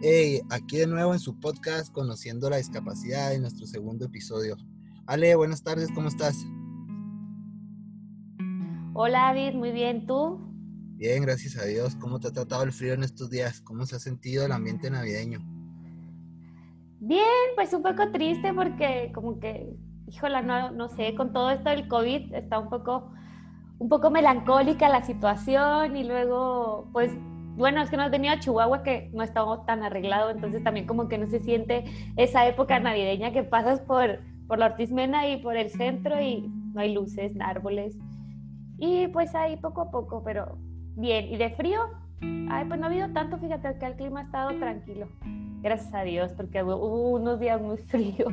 Hey, aquí de nuevo en su podcast Conociendo la Discapacidad en nuestro segundo episodio. Ale, buenas tardes, ¿cómo estás? Hola David, muy bien, ¿tú? Bien, gracias a Dios. ¿Cómo te ha tratado el frío en estos días? ¿Cómo se ha sentido el ambiente navideño? Bien, pues un poco triste porque como que, híjola, no, no sé, con todo esto del COVID está un poco, un poco melancólica la situación y luego, pues bueno, es que no he tenido a Chihuahua que no estaba tan arreglado, entonces también como que no se siente esa época navideña que pasas por, por la Ortiz Mena y por el centro y no hay luces, árboles. Y pues ahí poco a poco, pero bien. ¿Y de frío? Ay, pues no ha habido tanto, fíjate que el clima ha estado tranquilo. Gracias a Dios, porque hubo unos días muy fríos.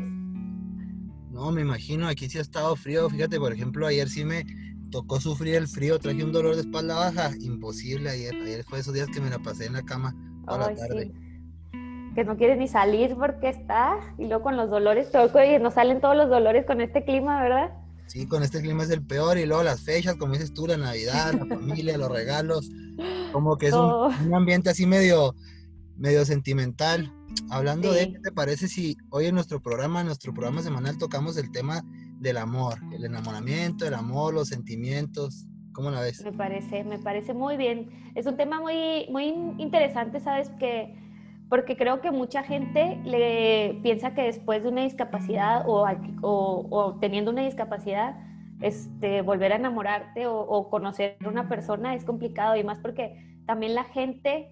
No, me imagino, aquí sí ha estado frío. Fíjate, por ejemplo, ayer sí me, tocó sufrir el frío, traje un dolor de espalda baja, imposible ayer. Ayer fue esos días que me la pasé en la cama toda la tarde. Que no quieres ni salir porque está, y luego con los dolores, y nos salen todos los dolores con este clima, ¿verdad? Sí, con este clima es el peor, y luego las fechas, como dices tú, la Navidad, la familia, los regalos, como que es un, ambiente así medio, medio sentimental. Hablando de, ¿qué te parece si hoy en nuestro programa, en nuestro programa semanal, tocamos el tema del amor, el enamoramiento, el amor, los sentimientos. ¿Cómo la ves? Me parece, me parece muy bien. Es un tema muy, muy interesante, ¿sabes? Que, porque creo que mucha gente le piensa que después de una discapacidad o, o, teniendo una discapacidad, este, volver a enamorarte o, o conocer a una persona es complicado y más porque también la gente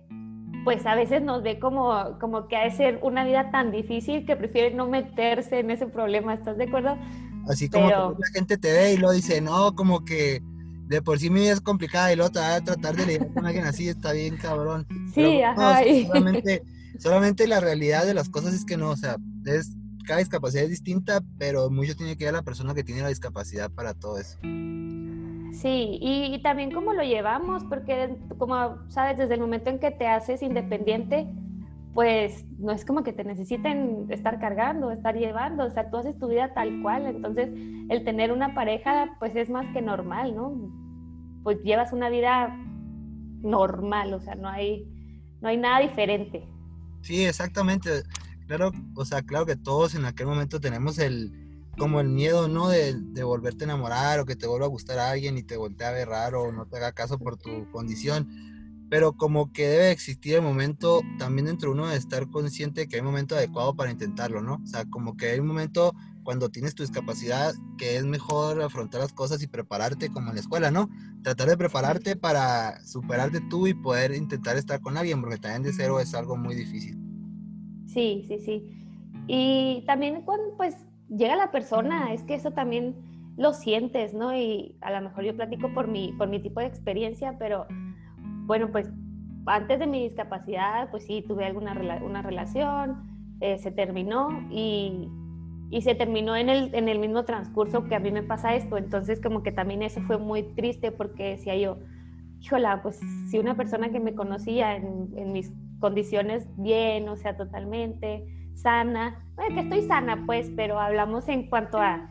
pues a veces nos ve como, como que ha de ser una vida tan difícil que prefiere no meterse en ese problema, ¿estás de acuerdo? Así como la gente te ve y lo dice, no, como que de por sí mi vida es complicada y luego te va a tratar de leer con alguien así, está bien cabrón. Sí, ajá. solamente, solamente, la realidad de las cosas es que no, o sea, es, cada discapacidad es distinta, pero mucho tiene que ver la persona que tiene la discapacidad para todo eso. Sí, y, y también cómo lo llevamos, porque como sabes, desde el momento en que te haces independiente, pues no es como que te necesiten estar cargando, estar llevando, o sea, tú haces tu vida tal cual, entonces el tener una pareja pues es más que normal, ¿no? Pues llevas una vida normal, o sea, no hay, no hay nada diferente. Sí, exactamente. Claro, o sea, claro que todos en aquel momento tenemos el, como el miedo, ¿no? De, de volverte a enamorar o que te vuelva a gustar a alguien y te voltee a ver raro o no te haga caso por tu condición pero como que debe existir el momento también dentro de uno de estar consciente de que hay un momento adecuado para intentarlo, ¿no? O sea, como que hay un momento cuando tienes tu discapacidad que es mejor afrontar las cosas y prepararte como en la escuela, ¿no? Tratar de prepararte para superarte tú y poder intentar estar con alguien, porque también de cero es algo muy difícil. Sí, sí, sí. Y también cuando pues llega la persona, es que eso también lo sientes, ¿no? Y a lo mejor yo platico por mi, por mi tipo de experiencia, pero bueno, pues antes de mi discapacidad, pues sí, tuve alguna una relación, eh, se terminó y, y, se terminó en el, en el mismo transcurso que a mí me pasa esto. Entonces, como que también eso fue muy triste porque decía yo, híjola, pues si una persona que me conocía en, en mis condiciones bien, o sea, totalmente sana, bueno, que estoy sana, pues, pero hablamos en cuanto a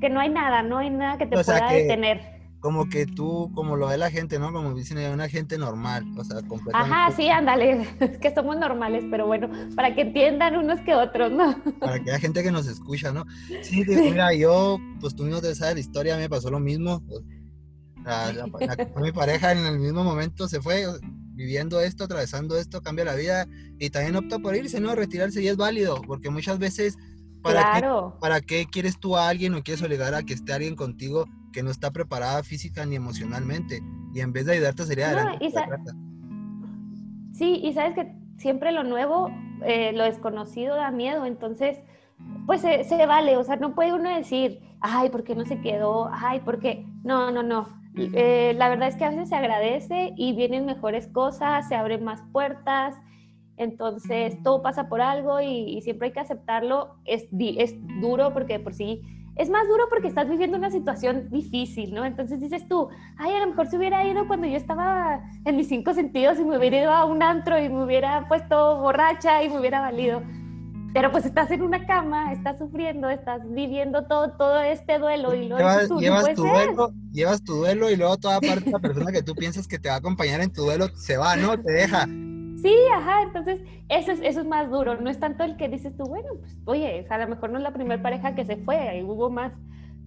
que no hay nada, no hay nada que te pueda detener como que tú, como lo ve la gente, ¿no? Como dicen, una gente normal, o sea, completamente. Ajá, sí, ándale, es que somos normales, pero bueno, para que entiendan unos que otros, ¿no? Para que haya gente que nos escucha, ¿no? Sí, mira, yo, pues tú no te sabes la historia, a mí me pasó lo mismo. mi pareja en el mismo momento se fue viviendo esto, atravesando esto, cambia la vida y también opta por irse, ¿no? Retirarse y es válido, porque muchas veces, ¿para, claro. qué, ¿para qué quieres tú a alguien o quieres obligar a que esté alguien contigo que no está preparada física ni emocionalmente. Y en vez de ayudarte sería adelante. sí, y sabes que siempre lo nuevo, eh, lo desconocido da miedo, entonces, pues se, vale, o sea, no puede uno decir, ay, ¿por qué no se quedó? Ay, ¿por qué? No, no, no. Eh, la verdad es que a veces se agradece y vienen mejores cosas, se abren más puertas, entonces todo pasa por algo y, siempre hay que aceptarlo. Es, es duro porque por sí es más duro porque estás viviendo una situación difícil, ¿no? Entonces dices tú, ay, a lo mejor se hubiera ido cuando yo estaba en mis cinco sentidos y me hubiera ido a un antro y me hubiera puesto borracha y me hubiera valido. Pero pues estás en una cama, estás sufriendo, estás viviendo todo, todo este duelo y luego llevas, llevas tu duelo, llevas tu duelo y luego toda parte de la persona que tú piensas que te va a acompañar en tu duelo se va, ¿no? Te deja. Sí, ajá, entonces eso es, eso es más duro, no es tanto el que dices tú, bueno, pues oye, a lo mejor no es la primera pareja que se fue, hubo más,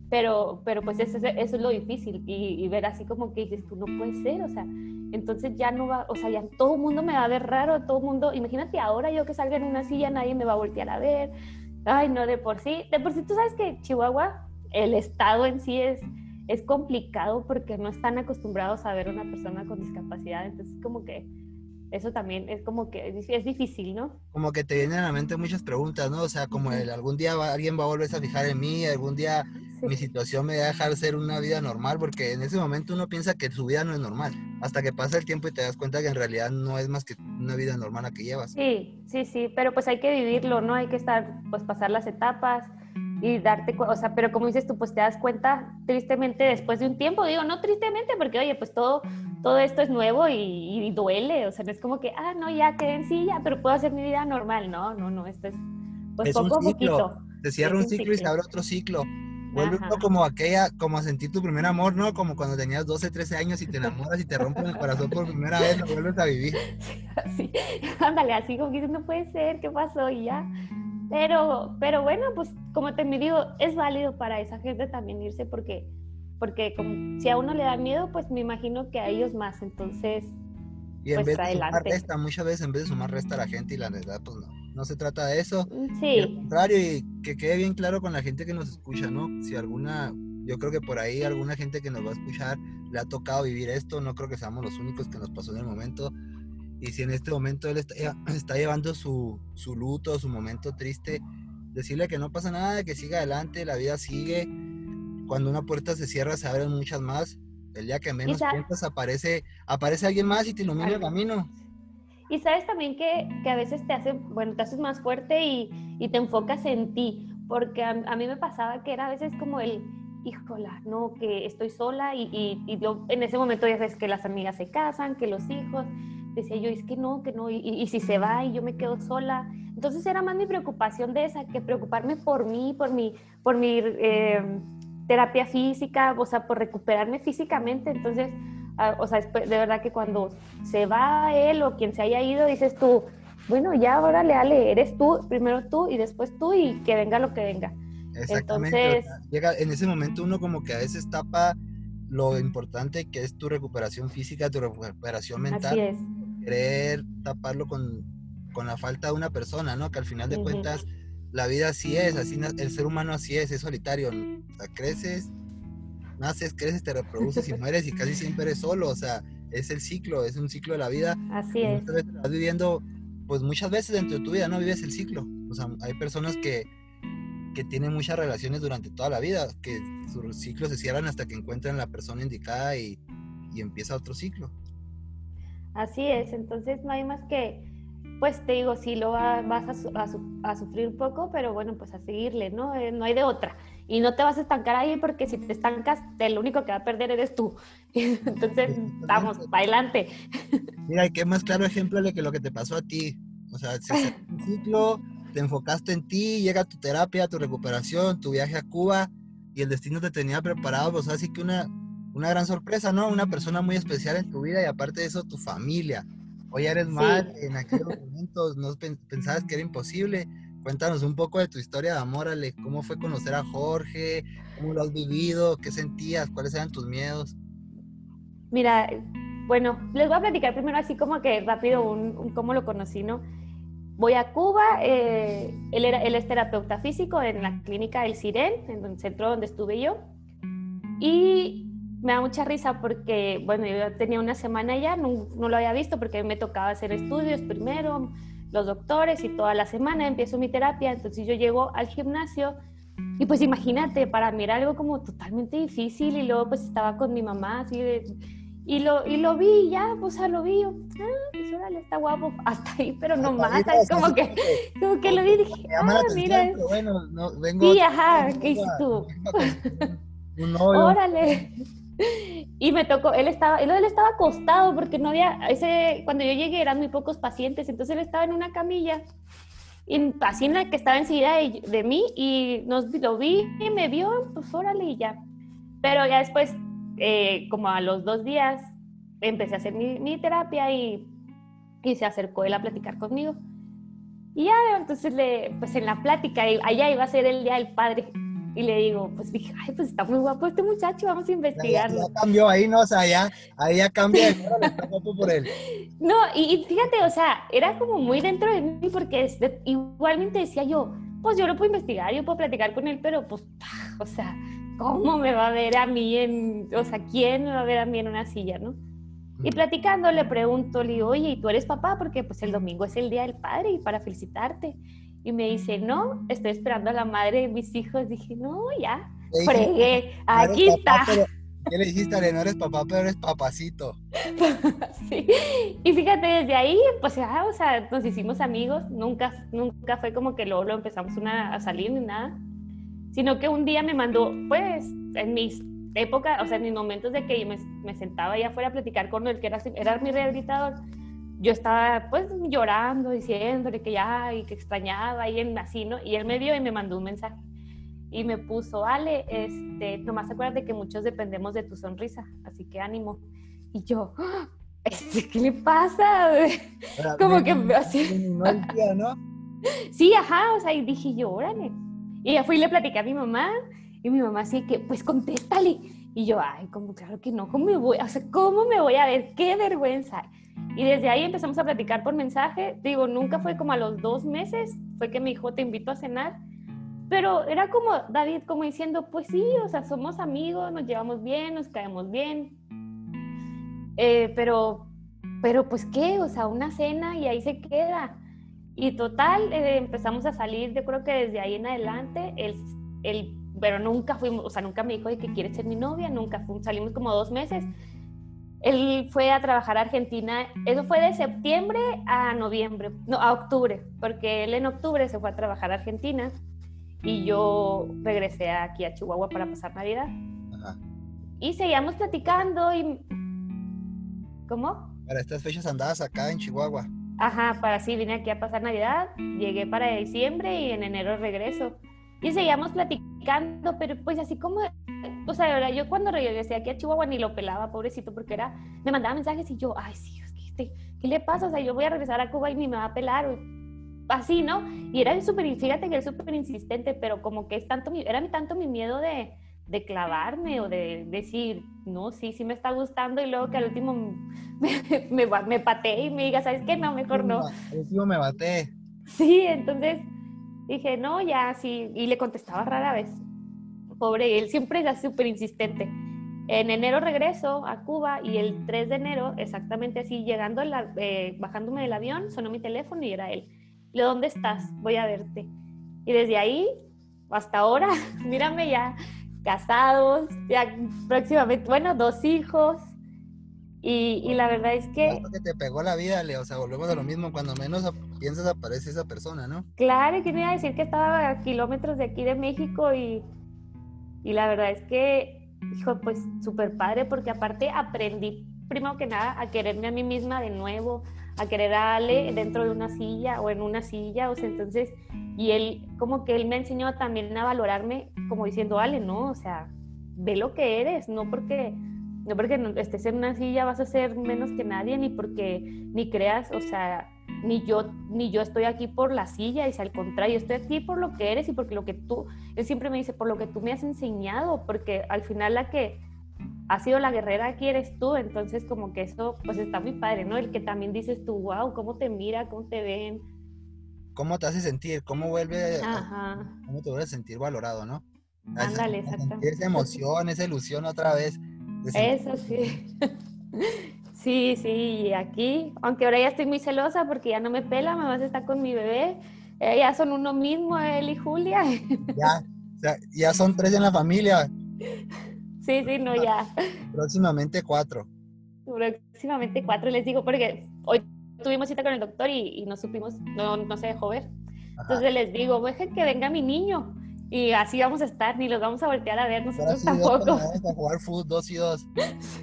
pero, pero pues eso, eso es lo difícil y, ver así como que dices tú, no puede ser, o sea, entonces ya no va, o sea, ya todo el mundo me va a ver raro, todo el mundo, imagínate ahora yo que salga en una silla, nadie me va a voltear a ver, ay, no, de por sí, de por sí tú sabes que Chihuahua, el estado en sí es, es complicado porque no están acostumbrados a ver a una persona con discapacidad, entonces como que eso también es como que es difícil, ¿no? Como que te vienen a la mente muchas preguntas, ¿no? O sea, como el, algún día alguien va a volverse a fijar en mí, algún día mi situación me va a dejar ser una vida normal, porque en ese momento uno piensa que su vida no es normal, hasta que pasa el tiempo y te das cuenta que en realidad no es más que una vida normal la que llevas. Sí, sí, sí, pero pues hay que vivirlo, ¿no? Hay que estar, pues pasar las etapas y darte, o sea, pero como dices tú, pues te das cuenta tristemente después de un tiempo, digo, no tristemente, porque oye, pues todo, todo esto es nuevo y, duele, o sea, no es como que, ah, no, ya quedé en silla, pero puedo hacer mi vida normal, no, no, no, esto es, pues poco a poquito. Se cierra un, ciclo, y se abre otro ciclo. Vuelve como aquella, como a sentir tu primer amor, ¿no? Como cuando tenías 12, 13 años y te enamoras y te rompen el corazón por primera vez, lo vuelves a vivir. Sí, ándale, así como que no puede ser, ¿qué pasó? Y ya pero, pero bueno, pues como te me digo, es válido para esa gente también irse porque, porque como, si a uno le da miedo, pues me imagino que a ellos más, entonces... Y en pues, vez de sumar resta, muchas veces en vez de sumar resta a la gente y la verdad, pues no, no se trata de eso. Mm, sí. al contrario, y que quede bien claro con la gente que nos escucha, ¿no? Si alguna, yo creo que por ahí alguna gente que nos va a escuchar le ha tocado vivir esto, no creo que seamos los únicos que nos pasó en el momento y si en este momento él está, está llevando su, su, luto, su momento triste, decirle que no pasa nada, que siga adelante, la vida sigue. Cuando una puerta se cierra, se abren muchas más. El día que menos piensas, aparece, aparece alguien más y te ilumina el camino. Y sabes también que, que, a veces te hace, bueno, te haces más fuerte y, y te enfocas en ti, porque a, a, mí me pasaba que era a veces como el, híjola, no, que estoy sola y, y, y yo, en ese momento ya sabes que las amigas se casan, que los hijos, decía yo, es que no, que no, y, si se va y yo me quedo sola. Entonces era más mi preocupación de esa que preocuparme por mí, por mi, por mi eh, terapia física, o sea, por recuperarme físicamente. Entonces, ah, o sea, de verdad que cuando se va él o quien se haya ido, dices tú, bueno, ya ahora le ale, eres tú, primero tú y después tú y que venga lo que venga. Exactamente. Entonces, llega en ese momento uno como que a veces tapa lo importante que es tu recuperación física, tu recuperación mental. Así es querer taparlo con, con, la falta de una persona, ¿no? Que al final de cuentas la vida así es, así el ser humano así es, es solitario. O sea, creces, naces, creces, te reproduces y mueres y casi siempre eres solo. O sea, es el ciclo, es un ciclo de la vida. Así es. Estás viviendo, pues muchas veces dentro de tu vida no vives el ciclo. O sea, hay personas que, que tienen muchas relaciones durante toda la vida, que sus ciclos se cierran hasta que encuentran la persona indicada y, y empieza otro ciclo. Así es, entonces no hay más que, pues te digo, sí lo vas a, sufrir un poco, pero bueno, pues a seguirle, ¿no? Eh, no hay de otra. Y no te vas a estancar ahí porque si te estancas, el único que va a perder eres tú. Entonces, vamos, para adelante. Mira, y qué más claro ejemplo de que lo que te pasó a ti. O sea, se un ciclo, te enfocaste en ti, llega tu terapia, tu recuperación, tu viaje a Cuba y el destino te tenía preparado, pues así que una, una gran sorpresa, ¿no? Una persona muy especial en tu vida y aparte de eso, tu familia. Hoy eres mal, en aquellos momentos no pensabas que era imposible. Cuéntanos un poco de tu historia de amor, Ale. ¿Cómo fue conocer a Jorge? ¿Cómo lo has vivido? ¿Qué sentías? ¿Cuáles eran tus miedos? Mira, bueno, les voy a platicar primero así como que rápido un, cómo lo conocí, ¿no? Voy a Cuba, eh, él, era, él es terapeuta físico en la clínica del Siren, en el centro donde estuve yo. Y me da mucha risa porque, bueno, yo tenía una semana ya, no, no, lo había visto porque me tocaba hacer estudios primero, los doctores y toda la semana empiezo mi terapia, entonces yo llego al gimnasio y pues imagínate, para mí era algo como totalmente difícil y luego pues estaba con mi mamá así de... Y lo, y lo vi ya, o sea, lo vi yo, ah, pues órale, está guapo, hasta ahí, pero no más, como que, como que lo vi y dije, ah, mira. Bueno, no, vengo sí, ajá, ¿qué hiciste tú? Un Órale. Y me tocó, él estaba, él, estaba acostado porque no había, ese, cuando yo llegué eran muy pocos pacientes, entonces él estaba en una camilla, y así en la que estaba enseguida de, mí, y nos, lo vi y me vio, pues órale y ya. Pero ya después, eh, como a los dos días, empecé a hacer mi, mi terapia y y se acercó él a platicar conmigo. Y ya, entonces, le, pues en la plática, allá iba a ser el Día del Padre. Y le digo, pues dije, ay, pues está muy guapo este muchacho, vamos a investigarlo. Ya, cambió ahí, ¿no? O sea, ya, ahí ya cambia por él. No, y, fíjate, o sea, era como muy dentro de mí porque igualmente decía yo, pues yo lo puedo investigar, yo puedo platicar con él, pero pues, o sea, ¿cómo me va a ver a mí en, o sea, quién me va a ver a mí en una silla, no? Y platicando le pregunto, le digo, oye, ¿y tú eres papá? Porque pues el domingo es el Día del Padre y para felicitarte. Y me dice, no, estoy esperando a la madre de mis hijos. Dije, no, ya, fregué, aquí está. ¿Qué le dijiste? No eres papá, pero eres papacito. sí. Y fíjate, desde ahí, pues ya, o sea, nos hicimos amigos. Nunca, nunca fue como que luego lo empezamos una, a salir ni nada. Sino que un día me mandó, pues, en mis época, o sea, en mis momentos de que me, me sentaba allá afuera a platicar con el que era, era mi rehabilitador, yo estaba pues llorando, diciéndole que ya, y que extrañaba, y él así, ¿no? Y él me vio y me mandó un mensaje. Y me puso, Ale, este, nomás acuérdate que muchos dependemos de tu sonrisa, así que ánimo. Y yo, ¡Ah! este, ¿qué le pasa? Como que así. ¿no? Sí, ajá, o sea, y dije yo, órale. Y ya fui y le platicé a mi mamá, y mi mamá así que, pues contéstale. Y yo, ay, como claro que no, ¿cómo me voy? O sea, ¿cómo me voy a ver? ¡Qué vergüenza! Y desde ahí empezamos a platicar por mensaje. Digo, nunca fue como a los dos meses, fue que me dijo, te invito a cenar. Pero era como, David, como diciendo, pues sí, o sea, somos amigos, nos llevamos bien, nos caemos bien. Eh, pero, pero pues qué, o sea, una cena y ahí se queda. Y total, eh, empezamos a salir, yo creo que desde ahí en adelante, el, el pero nunca fuimos, o sea, nunca me dijo de que quiere ser mi novia, nunca fuimos, salimos como dos meses. Él fue a trabajar a Argentina, eso fue de septiembre a noviembre, no, a octubre, porque él en octubre se fue a trabajar a Argentina y yo regresé aquí a Chihuahua para pasar Navidad. Ajá. Y seguíamos platicando y... ¿Cómo? Para estas fechas andabas acá en Chihuahua. Ajá, para sí, vine aquí a pasar Navidad, llegué para diciembre y en enero regreso. Y seguíamos platicando, pero pues así como, o sea, yo cuando regresé aquí a Chihuahua ni lo pelaba, pobrecito, porque era, me mandaba mensajes y yo, ay, sí, ¿qué, ¿qué le pasa? O sea, yo voy a regresar a Cuba y ni me va a pelar, o, así, ¿no? Y era súper, fíjate que es súper insistente, pero como que es tanto, era tanto mi miedo de, de clavarme o de decir, no, sí, sí me está gustando y luego que al último me, me, me pateé y me diga, ¿sabes qué? No, mejor no. Al último me baté. Sí, entonces Dije, no, ya, sí. Y le contestaba rara vez. Pobre, él siempre es súper insistente. En enero regreso a Cuba y el 3 de enero, exactamente así, llegando, la, eh, bajándome del avión, sonó mi teléfono y era él. Le ¿dónde estás? Voy a verte. Y desde ahí hasta ahora, mírame ya, casados, ya próximamente, bueno, dos hijos, y, la verdad es que... que te pegó la vida, Leo, o sea, volvemos a lo mismo, cuando menos piensas aparece esa persona, ¿no? Claro, que me iba a decir que estaba a kilómetros de aquí de México y, y la verdad es que, hijo, pues súper padre, porque aparte aprendí, primero que nada, a quererme a mí misma de nuevo, a querer a Ale dentro de una silla o en una silla, o sea, entonces, y él, como que él me enseñó también a valorarme, como diciendo, Ale, no, o sea, ve lo que eres, no porque no porque estés en una silla vas a ser menos que nadie, ni porque ni creas, o sea, ni yo, ni yo estoy aquí por la silla, y al contrario, estoy aquí por lo que eres y porque lo que tú, él siempre me dice, por lo que tú me has enseñado, porque al final la que ha sido la guerrera aquí eres tú, entonces como que eso, pues está muy padre, ¿no? El que también dices tú, wow, cómo te mira, cómo te ven. ¿Cómo te hace sentir? ¿Cómo vuelve, cómo te vuelve a sentir valorado, ¿no? Ándale, exactamente. Esa emoción, esa ilusión otra vez eso sí. Sí, sí, aquí, aunque ahora ya estoy muy celosa porque ya no me pela, a estar con mi bebé. Eh, ya son uno mismo, él y Julia. Ya, ya son tres en la familia. Sí, sí, no, ya. Próximamente cuatro. Próximamente cuatro, les digo, porque hoy tuvimos cita con el doctor y, y no supimos, no, no se dejó ver. Entonces les digo, dejen que venga mi niño. Y así vamos a estar, ni los vamos a voltear a ver nosotros tampoco. Vamos a jugar fútbol dos y dos.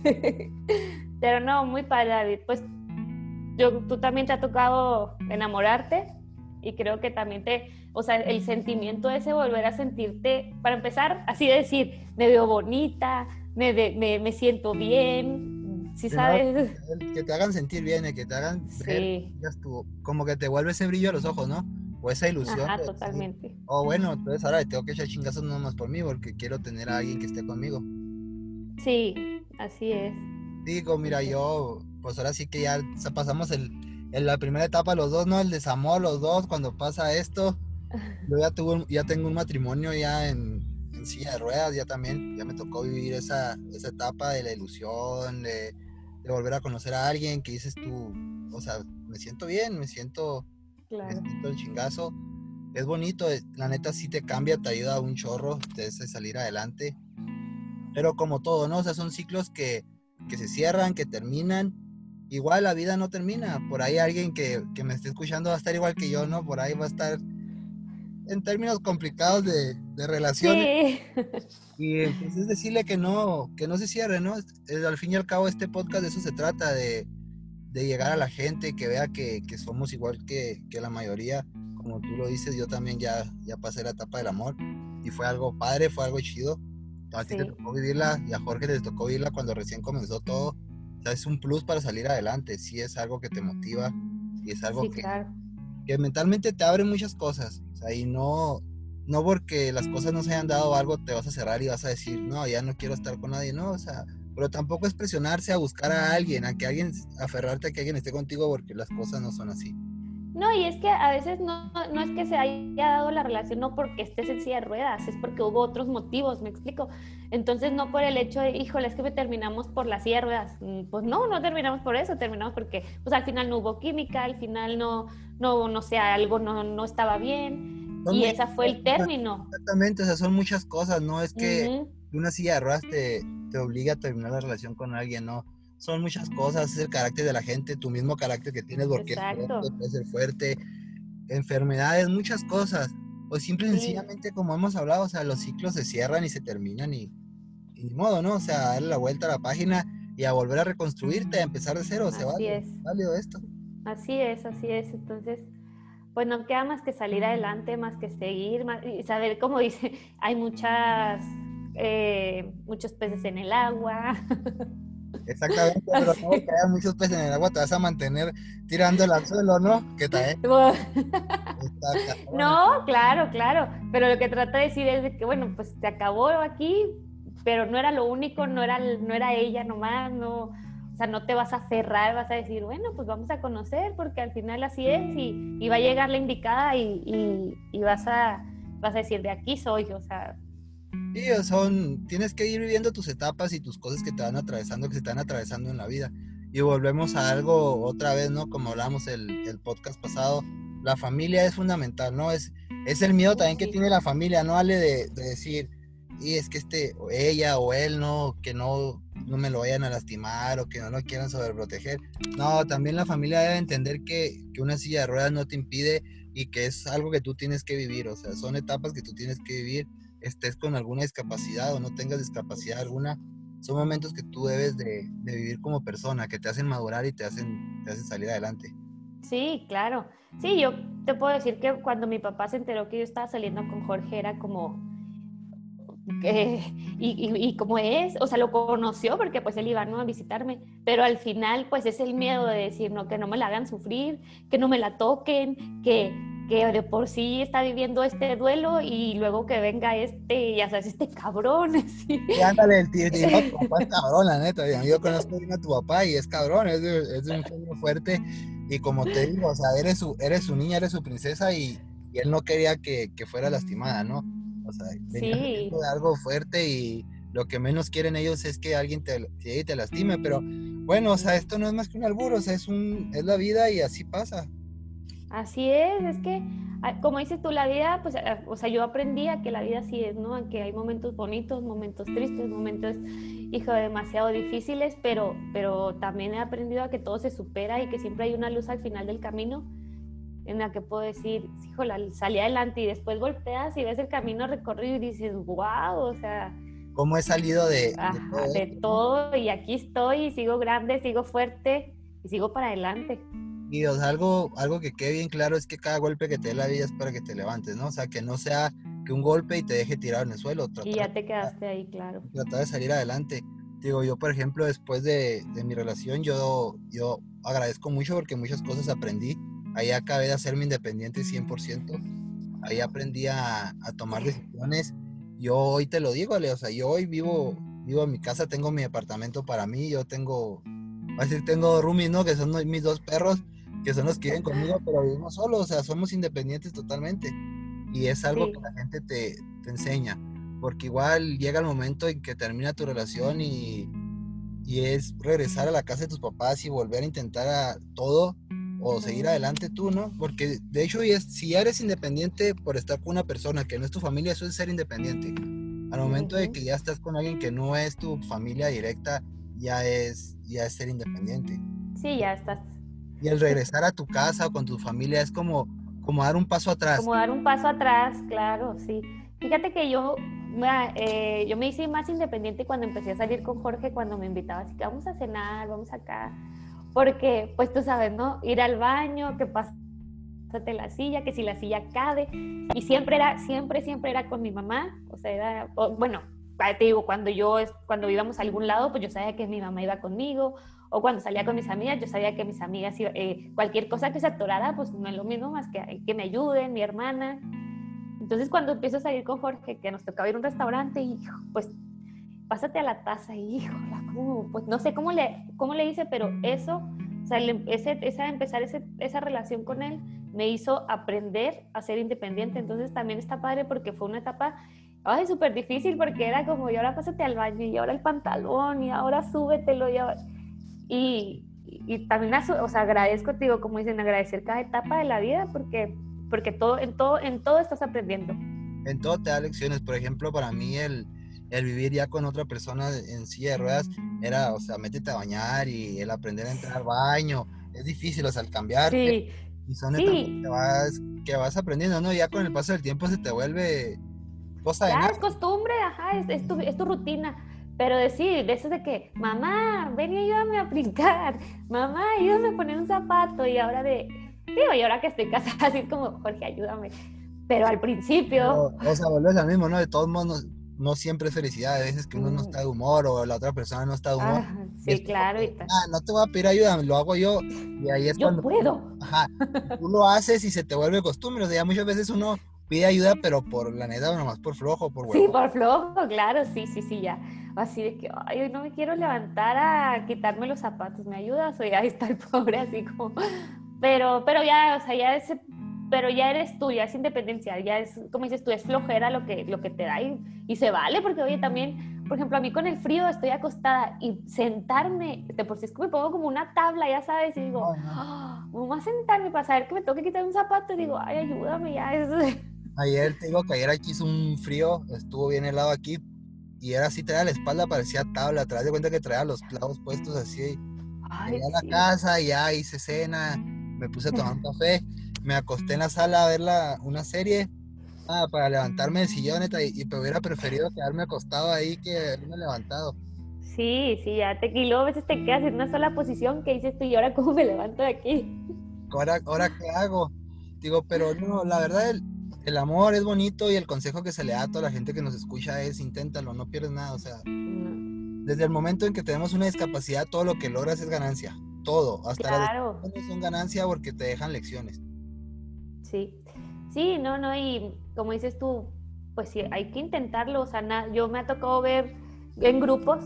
Pero no, muy padre, David. Pues yo, tú también te ha tocado enamorarte y creo que también te, o sea, el sentimiento ese volver a sentirte, para empezar, así de decir, me veo bonita, me, me, me siento bien, sí sabes. Que te hagan sentir bien, que te hagan sí. como que te vuelve ese brillo a los ojos, ¿no? O esa ilusión. Ajá, totalmente. O bueno, entonces ahora tengo que echar chingazos no más por mí, porque quiero tener a alguien que esté conmigo. Sí, así es. Digo, mira, yo, pues ahora sí que ya pasamos el, en la primera etapa los dos, ¿no? El desamor, los dos, cuando pasa esto. Yo ya, tuve, ya tengo un matrimonio ya en, en silla de ruedas, ya también, ya me tocó vivir esa, esa etapa de la ilusión, de, de, volver a conocer a alguien que dices tú, o sea, me siento bien, me siento, claro. me siento el chingazo. Es bonito, la neta sí te cambia, te ayuda a un chorro, te hace salir adelante. Pero como todo, ¿no? O sea, son ciclos que, que se cierran, que terminan. Igual la vida no termina. Por ahí alguien que, que me esté escuchando va a estar igual que yo, ¿no? Por ahí va a estar en términos complicados de, de relaciones. Y pues es decirle que no, que no se cierre, ¿no? al fin y al cabo este podcast de eso se trata, de, de llegar a la gente, que vea que, que somos igual que, que, la mayoría. Como tú lo dices, yo también ya, ya pasé la etapa del amor y fue algo padre, fue algo chido. A ti sí. te tocó vivirla y a Jorge le tocó vivirla cuando recién comenzó todo. O sea, es un plus para salir adelante, sí es algo que te motiva y es algo sí, que, claro. que mentalmente te abre muchas cosas. O sea, y no, no porque las cosas no se hayan dado algo te vas a cerrar y vas a decir, no, ya no quiero estar con nadie, no, o sea, pero tampoco es presionarse a buscar a alguien, a que alguien, aferrarte a que alguien esté contigo porque las cosas no son así. No, y es que a veces no, no es que se haya dado la relación no porque estés en silla de ruedas, es porque hubo otros motivos, me explico. Entonces no por el hecho de, híjole, es que me terminamos por la silla de ruedas. Pues no, no terminamos por eso, terminamos porque pues al final no hubo química, al final no, no, no sé, algo no, no estaba bien. Y ese fue el término. Exactamente, o sea, son muchas cosas, no es que uh -huh. una silla de ruedas te, te obliga a terminar la relación con alguien, no son muchas cosas, es el carácter de la gente, tu mismo carácter que tienes, porque Exacto. puede ser fuerte, enfermedades, muchas cosas. O simple y sí. sencillamente, como hemos hablado, o sea, los ciclos se cierran y se terminan y, y ni modo, ¿no? O sea, darle la vuelta a la página y a volver a reconstruirte, a empezar de cero, así se vale, es. válido esto. Así es, así es. Entonces, pues no queda más que salir adelante, más que seguir, más, y saber, como dice, hay muchas, eh, muchos peces en el agua. Exactamente, pero no que haya muchos peces en el agua, te vas a mantener tirando al suelo, ¿no? ¿Qué tal? no, claro, claro. Pero lo que trata de decir es de que, bueno, pues se acabó aquí, pero no era lo único, no era, no era ella nomás, no. O sea, no te vas a aferrar, vas a decir, bueno, pues vamos a conocer, porque al final así es, y, y va a llegar la indicada y, y, y vas, a, vas a decir, de aquí soy, o sea, Sí, son, tienes que ir viviendo tus etapas y tus cosas que te van atravesando, que se están atravesando en la vida. Y volvemos a algo otra vez, ¿no? Como hablamos el, el podcast pasado, la familia es fundamental, ¿no? Es, es el miedo también que tiene la familia, ¿no? Ale de, de decir, y es que este, ella o él, ¿no? Que no, no me lo vayan a lastimar o que no lo quieran sobreproteger. No, también la familia debe entender que, que una silla de ruedas no te impide y que es algo que tú tienes que vivir, o sea, son etapas que tú tienes que vivir estés con alguna discapacidad o no tengas discapacidad alguna, son momentos que tú debes de, de, vivir como persona, que te hacen madurar y te hacen, te hacen salir adelante. Sí, claro. Sí, yo te puedo decir que cuando mi papá se enteró que yo estaba saliendo con Jorge era como... Eh, y, y, y, como es, o sea, lo conoció porque pues él iba ¿no? a visitarme, pero al final pues es el miedo de decir, no, que no me la hagan sufrir, que no me la toquen, que, que de por sí está viviendo este duelo y luego que venga este, ya sabes, este cabrón. ¿sí? Y ándale, el tío, tío, tu papá es cabrón, la neta. Yo conozco bien a tu papá y es cabrón, es, es un genio fuerte. Y como te digo, o sea, eres su, eres su niña, eres su princesa y, y él no quería que, que, fuera lastimada, ¿no? O sea, sí. de algo fuerte y lo que menos quieren ellos es que alguien te, te, te lastime. Pero bueno, o sea, esto no es más que un albur, o sea, es, un, es la vida y así pasa. Así es, es que, ah, como dices tú, la vida, pues, ah, o sea, yo aprendí a que la vida así es, ¿no? A que hay momentos bonitos, momentos tristes, momentos, hijo, demasiado difíciles, pero, pero también he aprendido a que todo se supera y que siempre hay una luz al final del camino en la que puedo decir, híjole, salí adelante y después volteas y ves el camino recorrido y dices, wow, o sea... ¿Cómo he salido de, de, todo, de todo y aquí estoy y sigo grande, sigo fuerte y sigo para adelante. Y o sea, algo, algo que quede bien claro es que cada golpe que te dé la vida es para que te levantes, ¿no? O sea, que no sea que un golpe y te deje tirado en el suelo. y ya te quedaste ahí, claro. Tratar de salir adelante. Digo, yo, por ejemplo, después de, de mi relación, yo, yo agradezco mucho porque muchas cosas aprendí. Ahí acabé de hacerme independiente 100%. Ahí aprendí a, a tomar decisiones. Yo hoy te lo digo, Ale, o sea, yo hoy vivo, vivo en mi casa, tengo mi apartamento para mí, yo tengo, a decir, tengo roomies, ¿no? Que son mis dos perros, que son los que viven conmigo, pero vivimos solos, o sea, somos independientes totalmente. Y es algo que la gente te, te enseña porque igual llega el momento en que termina tu relación y, y es regresar a la casa de tus papás y volver a intentar a todo o seguir adelante tú, ¿no? Porque de hecho, si eres independiente por estar con una persona que no es tu familia, eso es ser independiente. Al momento de que ya estás con alguien que no es tu familia directa, ya es, ya es ser independiente. Sí, ya estás. Y el regresar a tu casa o con tu familia es como, como dar un paso atrás. Como dar un paso atrás, claro, sí. Fíjate que yo eh, yo me hice más independiente cuando empecé a salir con Jorge, cuando me invitaba, así que vamos a cenar, vamos acá, porque pues tú sabes, ¿no? Ir al baño, que pásate la silla, que si la silla cabe, y siempre era, siempre, siempre era con mi mamá, o sea, era, bueno, te digo, cuando yo, cuando íbamos a algún lado, pues yo sabía que mi mamá iba conmigo, o cuando salía con mis amigas, yo sabía que mis amigas, eh, cualquier cosa que se atorara, pues no es lo mismo más que que me ayuden, mi hermana, entonces cuando empiezo a salir con Jorge, que nos tocaba ir a un restaurante, y pues pásate a la taza, y híjola, pues no sé cómo le, cómo le hice, pero eso, o sea, ese, esa, empezar ese, esa relación con él me hizo aprender a ser independiente. Entonces también está padre porque fue una etapa, ay, súper difícil porque era como, y ahora pásate al baño, y ahora el pantalón, y ahora súbetelo, y, y, y también, o sea, agradezco, digo, como dicen, agradecer cada etapa de la vida porque porque todo, en, todo, en todo estás aprendiendo. En todo te da lecciones. Por ejemplo, para mí el, el vivir ya con otra persona en silla de ruedas era, o sea, métete a bañar y el aprender a entrar al baño. Es difícil, o sea, el cambiar. Sí. Y son sí. que vas, que vas aprendiendo, ¿no? Ya con el paso del tiempo se te vuelve cosa de Ya es costumbre, ajá, es, es, tu, es tu rutina. Pero decir, de eso de que, mamá, ven y ayúdame a brincar, mamá, ayúdame a poner un zapato, y ahora de, Digo, y ahora que estoy casada, así como, Jorge, ayúdame. Pero al principio... o sea, vuelves al mismo, ¿no? De todos modos, no, siempre es felicidad. A veces que uno no mm. está de humor o la otra persona no está de humor. Ah, sí, claro. ah, no te voy a pedir ayuda, lo hago yo. Y ahí es yo cuando... puedo. Ajá. Tú lo haces y se te vuelve costumbre. O sea, ya muchas veces uno pide ayuda, pero por la neta, nomás por flojo, por Sí, por flojo, claro, sí, sí, sí, ya. Así de que, ay, hoy no me quiero levantar a quitarme los zapatos, ¿me ayudas? O ya está el pobre así como, pero, pero ya, o sea, ya es, pero ya eres tú, ya es independencia, ya es, como dices tú, es flojera lo que, lo que te da y, y se vale, porque oye, también, por ejemplo, a mí con el frío estoy acostada y sentarme, de por si es que me pongo como una tabla, ya sabes, y digo, oh, vamos a sentarme para saber que me tengo que quitar un zapato y digo, ay, ayúdame ya. Ayer te digo que ayer aquí hizo un frío, estuvo bien helado aquí y era así, traía la espalda, parecía tabla, das de cuenta que traía los clavos puestos así. Ay, a la casa y ya hice cena, me puse a tomar un café, me acosté en la sala a ver la, una serie ah, para levantarme del sillón y, y hubiera preferido quedarme acostado ahí que haberme levantado. Sí, sí, ya te y a veces te quedas en una sola posición que dices tú, ¿y ahora cómo me levanto de aquí? ¿Ahora, ahora qué hago? Digo, pero no, la verdad, el, el, amor es bonito y el consejo que se le da a toda la gente que nos escucha es inténtalo, no pierdes nada, o sea, desde el momento en que tenemos una discapacidad, todo lo que logras es ganancia todo, hasta claro. las son ganancia porque te dejan lecciones. Sí, sí, no, no, y como dices tú, pues sí, hay que intentarlo, o sea, yo me ha tocado ver en grupos,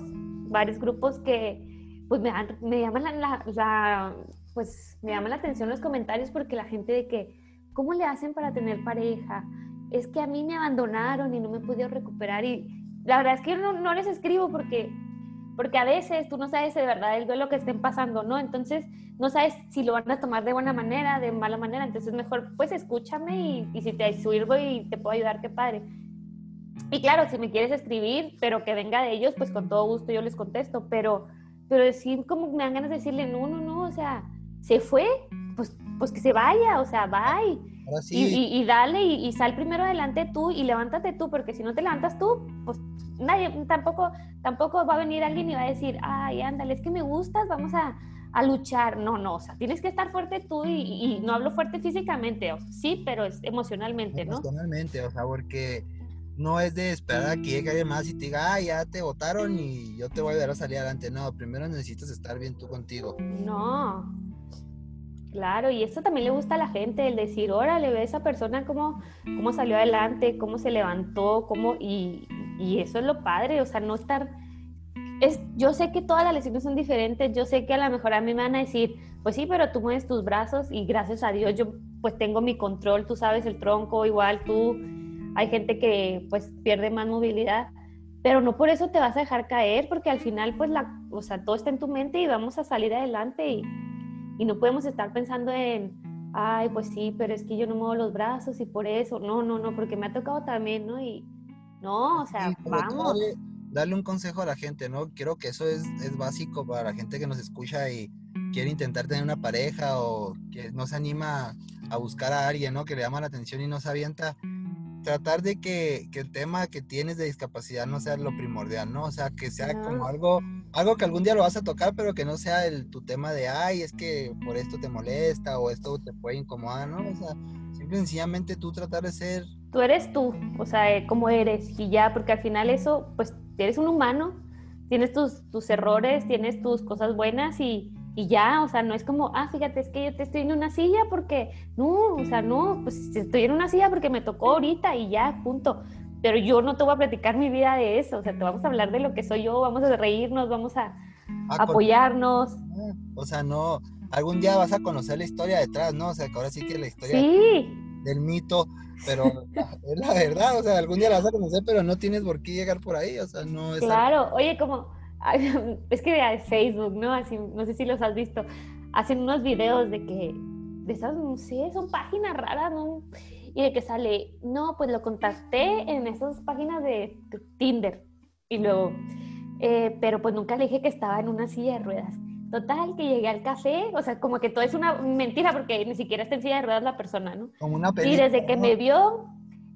varios grupos que pues me, me llaman la, pues me llaman la atención los comentarios porque la gente de que, ¿cómo le hacen para tener pareja? Es que a mí me abandonaron y no me he podido recuperar y la verdad es que yo no, no les escribo porque porque a veces tú no sabes de verdad el duelo que estén pasando, ¿no? Entonces no sabes si lo van a tomar de buena manera, de mala manera, entonces mejor pues escúchame y, si te sirvo y te puedo ayudar, qué padre. Y claro, si me quieres escribir, pero que venga de ellos, pues con todo gusto yo les contesto, pero, pero decir como me dan ganas de decirle, no, no, no, o sea, se fue, pues, pues que se vaya, o sea, bye. Y, dale y, y, sal primero adelante tú y levántate tú, porque si no te levantas tú, pues nadie, tampoco, tampoco va a venir alguien y va a decir, ay, ándale, es que me gustas, vamos a, a luchar. No, no, o sea, tienes que estar fuerte tú y, no hablo fuerte físicamente, sí, pero es emocionalmente, ¿no? Emocionalmente, o sea, porque no es de esperar a que llegue alguien más y te diga, ah, ya te votaron y yo te voy a ayudar a salir adelante. No, primero necesitas estar bien tú contigo. No. Claro, y esto también le gusta a la gente, el decir, órale, ve a esa persona cómo, cómo salió adelante, cómo se levantó, cómo, y, y eso es lo padre, o sea, no estar es, yo sé que todas las lesiones son diferentes, yo sé que a lo mejor a mí me van a decir, pues sí, pero tú mueves tus brazos y gracias a Dios yo pues tengo mi control, tú sabes el tronco, igual tú, hay gente que pues pierde más movilidad, pero no por eso te vas a dejar caer, porque al final pues la, o sea, todo está en tu mente y vamos a salir adelante y, y no podemos estar pensando en, ay, pues sí, pero es que yo no muevo los brazos y por eso, no, no, no, porque me ha tocado también, ¿no? Y no, o sea, vamos darle un consejo a la gente, ¿no? Creo que eso es, es, básico para la gente que nos escucha y quiere intentar tener una pareja o que no se anima a buscar a alguien, ¿no? Que le llama la atención y no se avienta. Tratar de que, que el tema que tienes de discapacidad no sea lo primordial, ¿no? O sea, que sea como algo, algo que algún día lo vas a tocar, pero que no sea el, tu tema de, ay, es que por esto te molesta o esto te puede incomodar, ¿no? O sea, simple y sencillamente tú tratar de ser tú eres tú, o sea, eh, como eres y ya, porque al final eso, pues eres un humano, tienes tus, tus errores, tienes tus cosas buenas y, y, ya, o sea, no es como, ah, fíjate, es que yo te estoy en una silla porque, no, o sea, no, pues estoy en una silla porque me tocó ahorita y ya, punto. Pero yo no te voy a platicar mi vida de eso, o sea, te vamos a hablar de lo que soy yo, vamos a reírnos, vamos a ah, apoyarnos. O sea, no, algún día vas a conocer la historia detrás, ¿no? O sea, que ahora sí que la historia sí. del mito pero es la verdad, o sea, algún día la vas a conocer, pero no tienes por qué llegar por ahí, o sea, no es... Claro, oye, como, es que de Facebook, ¿no? Así, no sé si los has visto, hacen unos videos de que, de esas, no sé, son páginas raras, ¿no? Y de que sale, no, pues lo contacté en esas páginas de Tinder, y luego, eh, pero pues nunca le dije que estaba en una silla de ruedas. Total, que llegué al café, o sea, como que todo es una mentira porque ni siquiera está en silla de ruedas la persona, ¿no? Como una Y desde que me vio,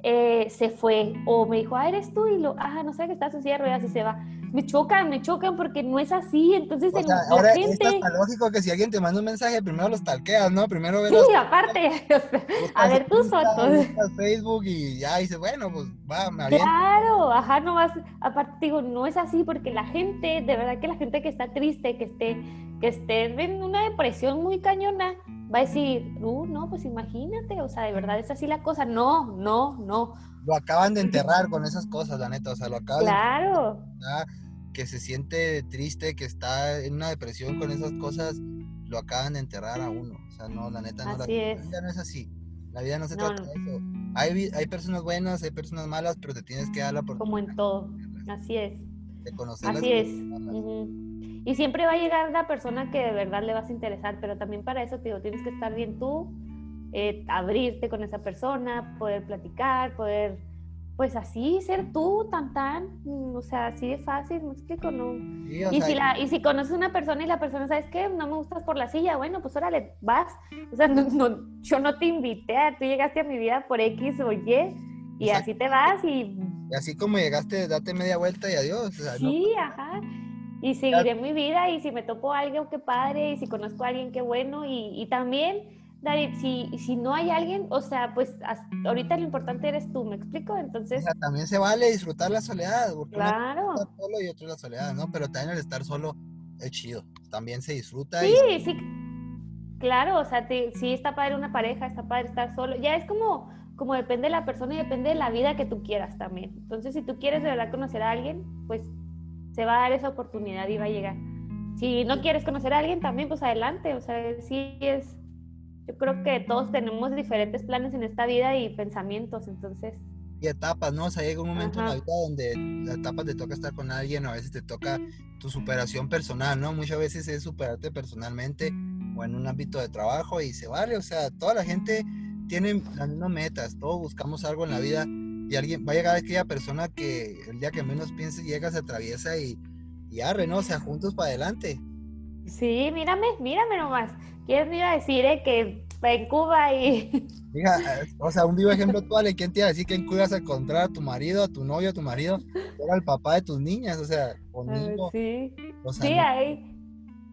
eh, se fue. O me dijo, ah, eres tú, y lo, ah, no sé que estás en silla de ruedas y se va. Me chocan, me chocan porque no es así. Entonces, o sea, ahora gente. Es lógico que si alguien te manda un mensaje, primero los talqueas, ¿no? Primero ves. Sí, aparte. a ver tus fotos. Facebook y ya dices, bueno, pues va, me Claro, ajá, no vas. Aparte, digo, no es así porque la gente, de verdad que la gente que está triste, que esté que esté en una depresión muy cañona, va a decir, uh, no, pues imagínate, o sea, de verdad es así la cosa. No, no, no. Lo acaban de enterrar con esas cosas, la neta, o sea, lo acaban claro. de que se siente triste, que está en una depresión con esas cosas, lo acaban de enterrar a uno. O sea, no, la neta, no, la, vida no es así. La vida no se trata de eso. Hay, hay personas buenas, hay personas malas, pero te tienes que dar la oportunidad. Como en todo, así es. De conocerlas. Así es. Y siempre va a llegar la persona que de verdad le vas a interesar, pero también para eso, digo, tienes que estar bien tú, eh, abrirte con esa persona, poder platicar, poder, pues así, ser tú, tan tan, o sea, así de fácil, me explico, ¿no? y, si la, y si conoces una persona y la persona, ¿sabes qué? No me gustas por la silla, bueno, pues órale, vas. O sea, no, yo no te invité, tú llegaste a mi vida por X o Y, y así te vas y... Y así como llegaste, date media vuelta y adiós. sí, ajá y seguiré mi vida y si me topo a alguien, qué padre, y si conozco a alguien, qué bueno, y, y también, David, si, si no hay alguien, o sea, pues ahorita lo importante eres tú, ¿me explico? Entonces... también se vale disfrutar la soledad, porque claro. solo y otro la soledad, ¿no? Pero también el estar solo es chido, también se disfruta. Sí, sí, claro, o sea, sí está padre una pareja, está padre estar solo, ya es como como depende de la persona y depende de la vida que tú quieras también. Entonces, si tú quieres de verdad conocer a alguien, pues se va a dar esa oportunidad y va a llegar. Si no quieres conocer a alguien también, pues adelante, o sea, sí es, yo creo que todos tenemos diferentes planes en esta vida y pensamientos, entonces... Y etapas, ¿no? O sea, llega un momento en la vida donde la etapa te toca estar con alguien, o a veces te toca tu superación personal, ¿no? Muchas veces es superarte personalmente o en un ámbito de trabajo y se vale, o sea, toda la gente tiene las mismas metas, todos buscamos algo en la vida y alguien va a llegar aquella persona que el día que menos piense llega, se atraviesa y, y arre, ¿no? O sea, juntos para adelante. Sí, mírame, mírame nomás. ¿Quién me iba a decir eh, que en Cuba y... Mira, o sea, un vivo ejemplo actual, ¿quién te iba a decir que en Cuba vas a encontrar a tu marido, a tu novio, a tu marido? Era el papá de tus niñas, o sea, conmigo. Sí, sí, ahí.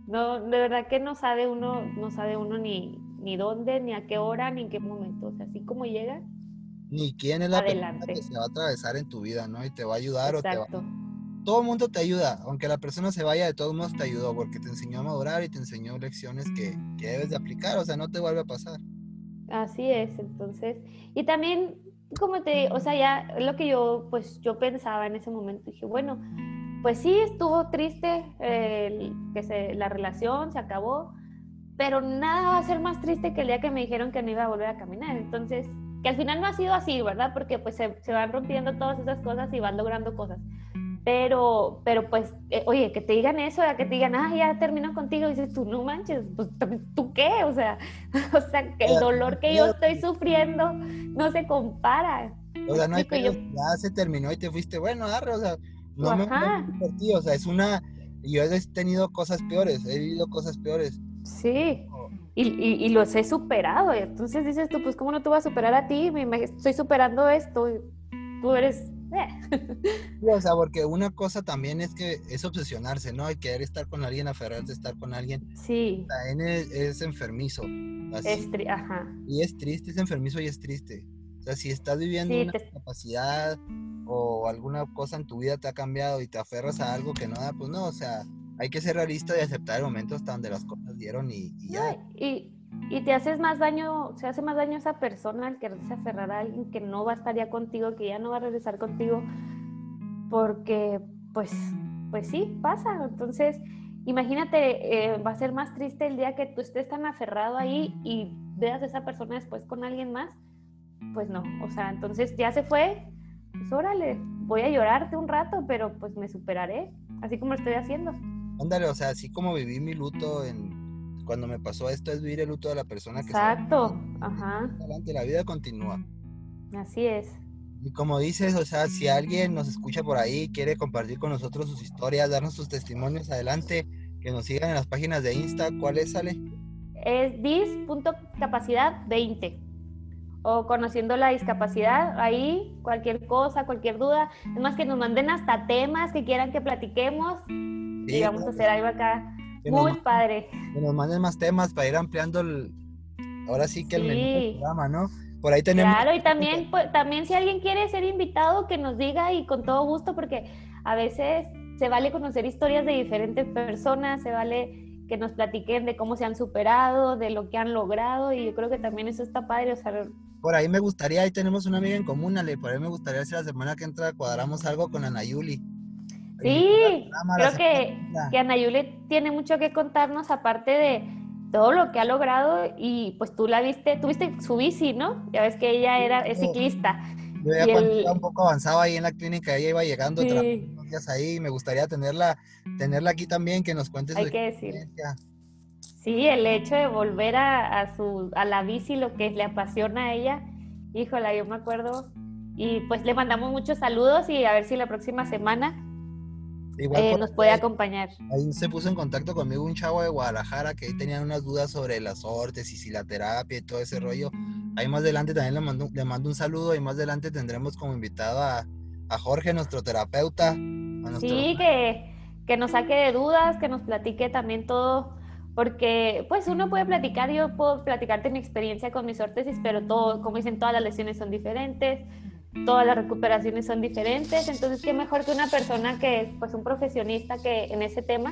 No, de verdad que no sabe uno, no sabe uno ni, ni dónde, ni a qué hora, ni en qué momento. O sea, así como llega, ni quién es la Adelante. persona que se va a atravesar en tu vida, ¿no? Y te va a ayudar o te va... Exacto. Todo el mundo te ayuda, aunque la persona se vaya, de todos modos te ayudó, porque te enseñó a madurar y te enseñó lecciones que, que debes de aplicar, o sea, no te vuelve a pasar. Así es, entonces, y también, como te, o sea, ya lo que yo, pues yo pensaba en ese momento, dije, bueno, pues sí, estuvo triste eh, el- que se, la relación se acabó, pero nada va a ser más triste que el día que me dijeron que no iba a volver a caminar, entonces, que al final no ha sido así, ¿verdad? Porque pues se, se van rompiendo todas esas cosas y van logrando cosas. Pero, pero pues, eh, oye, que te digan eso, que te digan, ah, ya termino contigo, y dices tú, no manches, pues, ¿tú qué? O sea, o sea, que el dolor que yo estoy sufriendo no se compara. O sea, no hay explico? pedo, ya se terminó y te fuiste, bueno, arre, o sea, no me Ajá. me por ti, o sea, es una, yo he tenido cosas peores, he vivido cosas peores. Sí, y, y, y los he superado. y Entonces dices tú, pues, ¿cómo no te voy a superar a ti? Me, estoy superando esto. y tú eres. eh. Sí, o sea, porque una cosa también es que es obsesionarse, ¿no? Hay querer estar con alguien, aferrarse a estar con alguien. Sí, También es, es enfermizo. así, es tri- ajá. Y es triste, es enfermizo y es triste. O sea, si estás viviendo Sí, una te- capacidad o alguna cosa en tu vida te ha cambiado y te aferras a algo que no da, pues no, o sea, hay que ser realista y aceptar el momento hasta donde las cosas dieron y, y ya. Y, y te haces más daño, se hace más daño esa persona al quererse aferrar a alguien que no va a estar ya contigo, que ya no va a regresar contigo, porque pues, pues sí, pasa. Entonces, imagínate, eh, va a ser más triste el día que tú estés tan aferrado ahí y veas a esa persona después con alguien más. Pues no, o sea, entonces ya se fue, pues órale, voy a llorarte un rato, pero pues me superaré, así como lo estoy haciendo. Ándale, o sea, así como viví mi luto en cuando me pasó esto, es vivir el luto de la persona que se. Exacto, ajá, adelante, la vida continúa. así es. Y como dices, o sea, si alguien nos escucha por ahí, quiere compartir con nosotros sus historias, darnos sus testimonios, adelante, que nos sigan en las páginas de Insta, ¿cuál es, Ale? es dis.capacidad 20 o conociendo la discapacidad, ahí cualquier cosa, cualquier duda, es más que nos manden hasta temas que quieran que platiquemos y vamos a hacer algo acá nos, muy padre. que nos manden más temas para ir ampliando el, ahora sí que el menú del Sí. programa, ¿no? Por ahí tenemos... Claro, y también, pues, también si alguien quiere ser invitado, que nos diga y con todo gusto, porque a veces se vale conocer historias de diferentes personas, se vale que nos platiquen de cómo se han superado, de lo que han logrado, y yo creo que también eso está padre, o sea, Por ahí me gustaría, ahí tenemos una amiga en común, Ale, por ahí me gustaría si la semana que entra cuadramos algo con Ana Yuli. Sí, creo que, que Ana Yule tiene mucho que contarnos aparte de todo lo que ha logrado y pues tú la viste, tuviste su bici, ¿no? Ya ves que ella era es ciclista. Yo ya cuando el- iba un poco avanzado ahí en la clínica, ella iba llegando, Sí. unos días ahí, me gustaría tenerla, tenerla aquí también, que nos cuente su Hay que decir. experiencia. Sí, el hecho de volver a, a su a la bici, lo que le apasiona a ella, híjola, yo me acuerdo. Y pues le mandamos muchos saludos y a ver si la próxima semana Igual eh, nos ahí- puede acompañar. Ahí se puso en contacto conmigo un chavo de Guadalajara que ahí tenían unas dudas sobre las ortes y si la terapia y todo ese rollo. Ahí más adelante también le mando, le mando un saludo y más adelante tendremos como invitado a, a Jorge, nuestro terapeuta. a nuestro- Sí, que, que nos saque de dudas, que nos platique también todo, porque pues uno puede platicar, yo puedo platicarte mi experiencia con mis órtesis, pero todo, como dicen, todas las lesiones son diferentes, todas las recuperaciones son diferentes, entonces qué mejor que una persona que es pues un profesionista que en ese tema,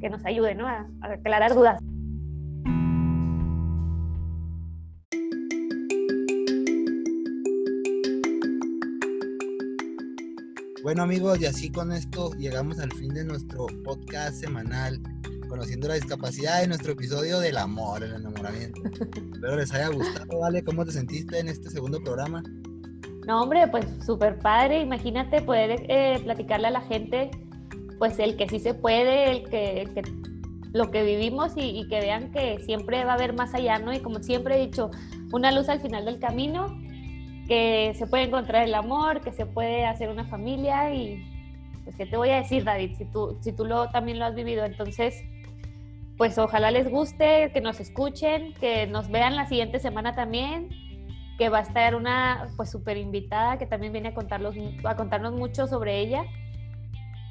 que nos ayude, ¿no? A, a aclarar dudas. Bueno amigos, y así con esto llegamos al fin de nuestro podcast semanal, conociendo la discapacidad de nuestro episodio del amor, el enamoramiento. Espero les haya gustado, ¿vale? ¿Cómo te sentiste en este segundo programa? No, hombre, pues súper padre. Imagínate poder eh, platicarle a la gente, pues el que sí se puede, el que, que lo que vivimos y, y que vean que siempre va a haber más allá, ¿no? Y como siempre he dicho, una luz al final del camino, que se puede encontrar el amor, que se puede hacer una familia y pues qué te voy a decir, David, si tú, si tú lo, también lo has vivido, entonces pues ojalá les guste, que nos escuchen, que nos vean la siguiente semana también, que va a estar una pues súper invitada que también viene a, contarlos, a contarnos mucho sobre ella.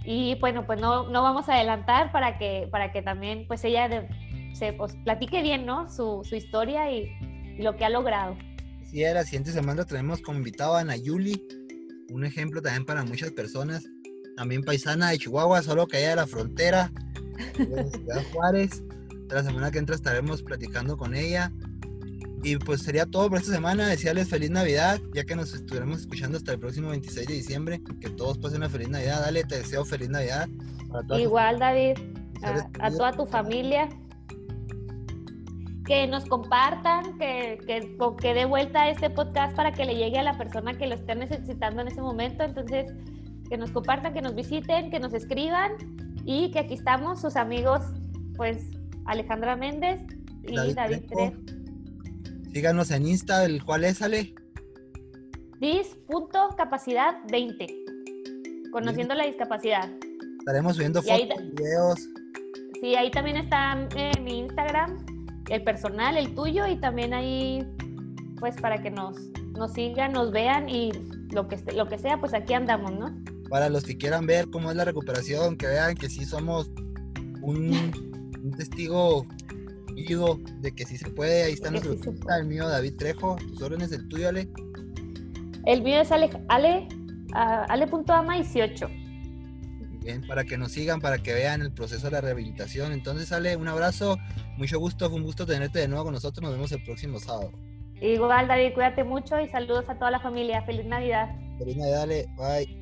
Y bueno, pues no, no vamos a adelantar para que, para que también pues ella se pues, platique bien, ¿no? Su, su historia y, lo que ha logrado. Sí, la siguiente semana tenemos como invitado a Nayuli, un ejemplo también para muchas personas, también paisana de Chihuahua, solo que allá de la frontera, de Ciudad Juárez. La semana que entra estaremos platicando con ella. Y pues sería todo por esta semana. Desearles feliz Navidad, ya que nos estuviéramos escuchando hasta el próximo 26 de diciembre. Que todos pasen una feliz Navidad. Dale, te deseo feliz Navidad. Igual, David, a, a, toda tu familia. Que nos compartan, que, que, que dé vuelta a este podcast para que le llegue a la persona que lo esté necesitando en ese momento. Entonces, que nos compartan, que nos visiten, que nos escriban y que aquí estamos, sus amigos, pues Alejandra Méndez y David, Trejo. Síganos en Insta, el cual es, Ale. Dis.capacidad20. Conociendo la discapacidad. Estaremos subiendo fotos, videos. Sí, ahí también está eh, mi Instagram, el personal, el tuyo, y también ahí, pues para que nos, nos sigan, nos vean y lo que, lo que sea, pues aquí andamos, ¿no? Para los que quieran ver cómo es la recuperación, que vean que sí somos un, un testigo de que sí se puede. Ahí está nuestro el mío David Trejo. Tus órdenes, el tuyo, Ale. El mío es Ale, Ale, Ale.ama 18. Bien, para que nos sigan, para que vean el proceso de la rehabilitación. Entonces, Ale, un abrazo, mucho gusto, fue un gusto tenerte de nuevo con nosotros. Nos vemos el próximo sábado. Igual, David, cuídate mucho y saludos a toda la familia. Feliz Navidad. Feliz Navidad, Ale. Bye.